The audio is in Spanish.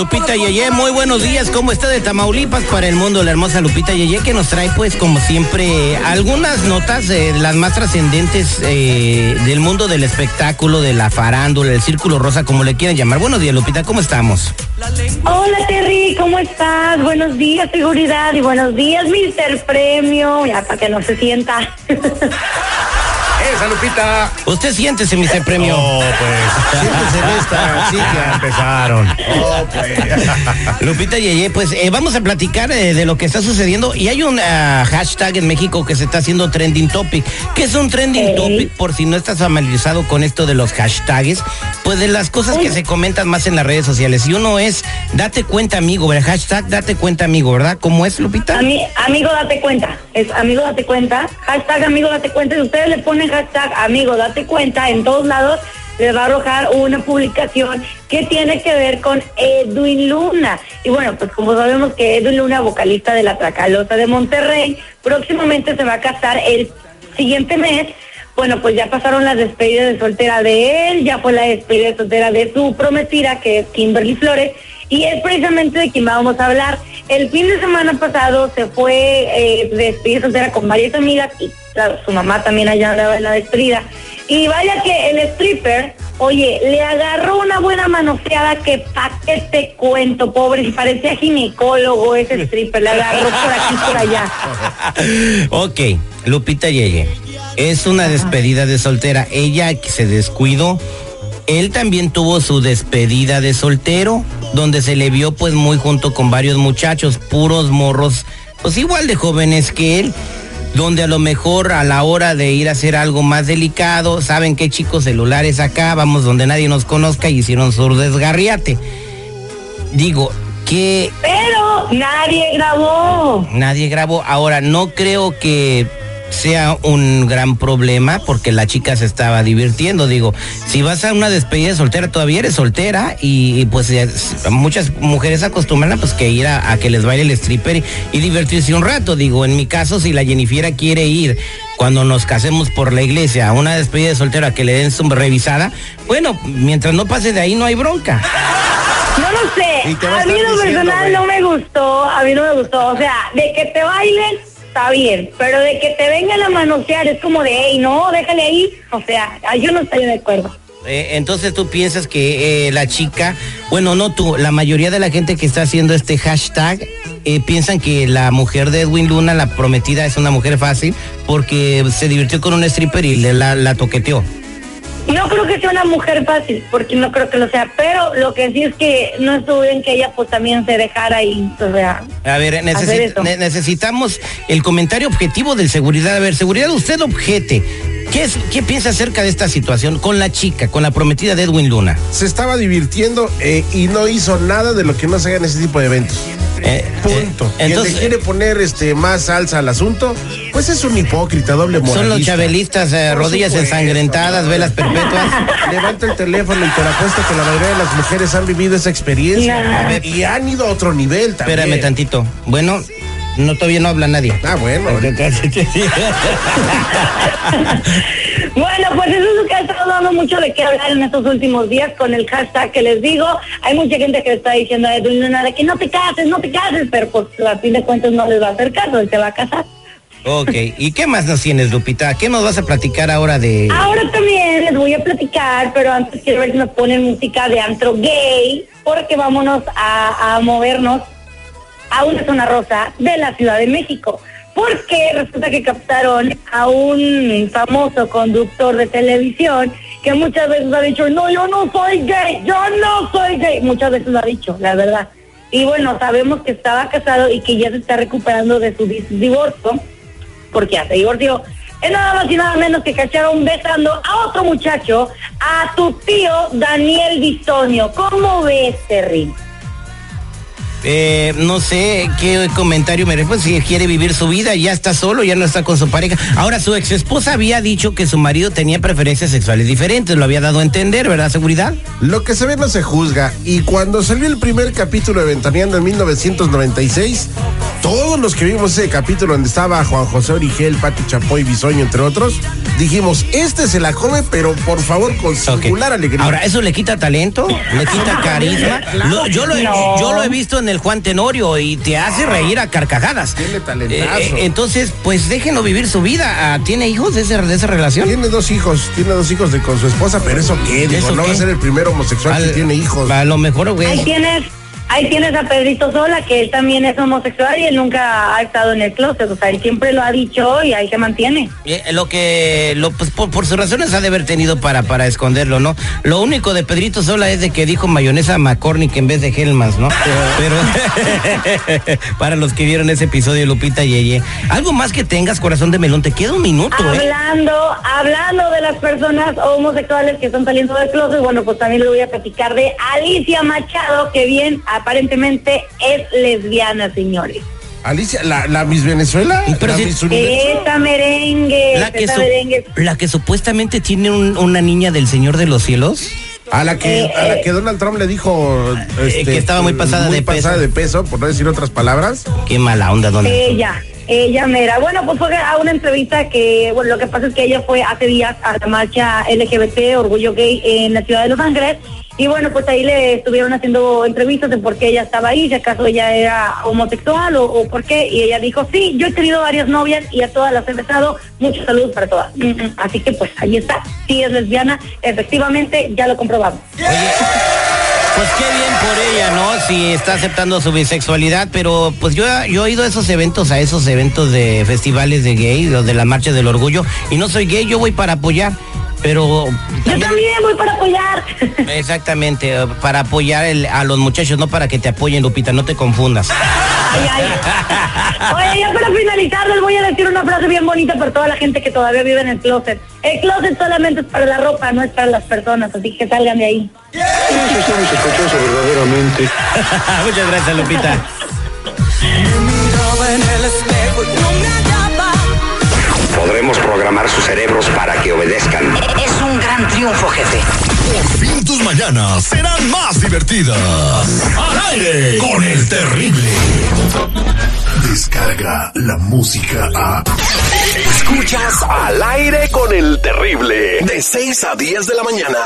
Lupita Yeye. Muy buenos días, ¿cómo está de Tamaulipas para el mundo? La hermosa Lupita Yeye que nos trae, pues, como siempre, algunas notas, eh, las más trascendentes eh, del mundo del espectáculo, de la farándula, el círculo rosa, como le quieran llamar. Buenos días, Lupita, ¿cómo estamos? Hola Terry, ¿cómo estás? Buenos días, seguridad, y buenos días, Mister Premio, ya para que no se sienta. ¡Esa, Lupita! Usted siéntese, Mr. Premio. Oh, pues. Siéntese en esta Sí, ya empezaron. Oh, pues. Lupita Yeye, pues eh, vamos a platicar eh, de lo que está sucediendo y hay un ah, hashtag en México que se está haciendo trending topic. ¿Qué es un trending topic? Por si no estás familiarizado con esto de los hashtags, pues de las cosas que se comentan más en las redes sociales. Y uno es, date cuenta amigo, ¿verdad? Hashtag, date cuenta amigo, ¿verdad? ¿Cómo es, Lupita? Ami- amigo, date cuenta. Es amigo, date cuenta. Hashtag amigo, date cuenta. Si ustedes le ponen hashtag amigo, date cuenta en todos lados, les va a arrojar una publicación que tiene que ver con Edwin Luna. Y bueno, pues como sabemos que Edwin Luna, vocalista de la Tracalosa de Monterrey, próximamente se va a casar el siguiente mes. Bueno, pues ya pasaron las despedidas de soltera de él, ya fue la despedida de soltera de su prometida, que es Kimberly Flores, y es precisamente de quien vamos a hablar. El fin de semana pasado se fue eh, de despedida soltera con varias amigas y claro, su mamá también allá andaba en la despedida. Y vaya que el stripper, oye, le agarró una buena manoseada que pa' qué te cuento, pobre, y parecía ginecólogo ese stripper, le agarró por aquí por allá. ok, Lupita Yeye. Es una despedida de soltera. Ella que se descuidó. Él también tuvo su despedida de soltero, donde se le vio pues muy junto con varios muchachos, puros morros, pues igual de jóvenes que él, donde a lo mejor a la hora de ir a hacer algo más delicado, saben qué chicos celulares acá, vamos donde nadie nos conozca y hicieron su desgarriate. Digo, que Pero nadie grabó. Nadie grabó. Ahora, no creo que sea un gran problema porque la chica se estaba divirtiendo. Digo, si vas a una despedida de soltera, todavía eres soltera y, y, pues muchas mujeres acostumbran a, pues que ir a, a que les baile el stripper y, y divertirse un rato. Digo, en mi caso, si la Jennifiera quiere ir cuando nos casemos por la iglesia a una despedida de soltera que le den su revisada, bueno, mientras no pase de ahí no hay bronca. No lo sé. A A mí lo personal no me gustó. A mí no me gustó. O sea, de que te bailen, está bien. Pero de que te vengan a manosear, es como de, hey, no, déjale ahí. O sea, ay, yo no estoy de acuerdo. Eh, entonces tú piensas que eh, la chica, bueno, no tú, la mayoría de la gente que está haciendo este hashtag eh, piensan que la mujer de Edwin Luna, la prometida, es una mujer fácil porque se divirtió con un stripper y le, la toqueteó. No creo que sea una mujer fácil, porque no creo que lo sea. Pero lo que sí es que no estuvo bien que ella pues también se dejara y, o sea, A ver, ne- necesitamos el comentario objetivo del seguridad. A ver, seguridad, usted objete. ¿Qué, es, ¿Qué piensa acerca de esta situación con la chica, con la prometida de Edwin Luna? Se estaba divirtiendo eh, y no hizo nada de lo que no se haga en ese tipo de eventos. Eh, Punto. eh, Quien entonces, le quiere poner este más salsa al asunto, pues es un hipócrita, doble moralista. son los chabelistas, eh, rodillas supuesto. ensangrentadas, velas perpetuas. Levanta el teléfono y te lo apuesto que la mayoría de las mujeres han vivido esa experiencia Nah. A ver, y han ido a otro nivel también. Espérame tantito. Bueno, no todavía no habla nadie. Ah, bueno. Bueno, pues eso es lo que ha estado dando mucho de qué hablar en estos últimos días con el hashtag que les digo. Hay mucha gente que le está diciendo a Edwin Luna de que no te cases, no te cases, pero pues a fin de cuentas no les va a hacer caso, él se va a casar. Ok, ¿y qué más nos tienes, Lupita? ¿Qué nos vas a platicar ahora de...? Ahora también les voy a platicar, pero antes quiero ver si nos ponen música de antro gay, porque vámonos a, a movernos a una zona rosa de la Ciudad de México. Porque resulta que captaron a un famoso conductor de televisión que muchas veces ha dicho, no, yo no soy gay, yo no soy gay. Muchas veces lo ha dicho, la verdad. Y bueno, sabemos que estaba casado y que ya se está recuperando de su divorcio, porque ya se divorció. Es nada más y nada menos que cacharon besando a otro muchacho, a tu tío Daniel Bisonio. ¿Cómo ves, Terry? Eh, no sé qué comentario me pues si quiere vivir su vida, ya está solo, ya no está con su pareja. Ahora, su ex esposa había dicho que su marido tenía preferencias sexuales diferentes, lo había dado a entender, ¿verdad? ¿Seguridad? Lo que se ve no se juzga. Y cuando salió el primer capítulo de Ventaneando en 1996, todos los que vimos ese capítulo donde estaba Juan José Origel, Pati Chapoy, Bisoño, entre otros, dijimos, este se la come, pero por favor con singular alegría. Ahora, ¿eso le quita talento? ¿Le quita carisma? Lo- yo, lo he, No. yo lo he visto en el Juan Tenorio y te hace reír a carcajadas. Tiene talentazo. Eh, entonces, pues déjenlo vivir su vida. Ah, ¿Tiene hijos de, ese- de esa relación? Tiene dos hijos, tiene dos hijos de, con su esposa, pero eso qué, digo, ¿Eso no va a ser el primer homosexual que tiene hijos. A lo mejor, Ahí güey. tienes, ahí tienes a Pedrito Sola, que él también es homosexual y él nunca ha estado en el closet. O sea, él siempre lo ha dicho y ahí se mantiene. Eh, Lo que, lo, pues, por, por sus razones ha de haber tenido para, para esconderlo, ¿no? Lo único de Pedrito Sola es de que dijo mayonesa McCormick en vez de Hellmans, ¿no? Pero para los que vieron ese episodio, Lupita Yeye, algo más que tengas, corazón de melón, te queda un minuto, ¿eh? Hablando, hablando de las personas homosexuales que están saliendo del closet, bueno, pues también le voy a platicar de Alicia Machado, que bien, aparentemente es lesbiana, señores. Alicia, la, la Miss Venezuela, Pero la Miss. Esa merengue, La que, esa su- merengue. la que supuestamente tiene un- una niña del Señor de los Cielos. A la que, Eh, a la eh. que Donald Trump le dijo este, que estaba muy pasada muy de peso. pasada de peso, por no decir otras palabras. Qué mala onda, don. Ella, ella mera. Bueno, pues fue a una entrevista que, bueno, lo que pasa es que ella fue hace días a la marcha LGBT, Orgullo Gay, en la ciudad de Los Ángeles. Y bueno, pues ahí le estuvieron haciendo entrevistas de por qué ella estaba ahí, si acaso ella era homosexual o, por qué. Y ella dijo, sí, yo he tenido varias novias y a todas las he besado. Muchos saludos para todas. Mm, mm. Así que pues ahí está. Sí es lesbiana, efectivamente, ya lo comprobamos. Pues qué bien por ella, ¿no? Si está aceptando su bisexualidad, pero pues yo, yo he ido a esos eventos, a esos eventos de festivales de gay, los de la Marcha del Orgullo, y no soy gay, yo voy para apoyar, pero Yo también voy para apoyar. exactamente, para apoyar el- a los muchachos, no para que te apoyen, Lupita, no te confundas. Ay, ay. Oye, ya para finalizar les voy a decir una frase bien bonita para toda la gente que todavía vive en el closet. El closet solamente es para la ropa, no es para las personas, así que salgan de ahí. Eso está muy sospechoso verdaderamente. Muchas gracias, Lupita. Podremos programar sus cerebros para que obedezcan. Es un gran triunfo, jefe. Por fin tus mañanas serán más divertidas. Al aire con el terrible. Descarga la música a. Escuchas al aire con el terrible. De 6 a 10 de la mañana.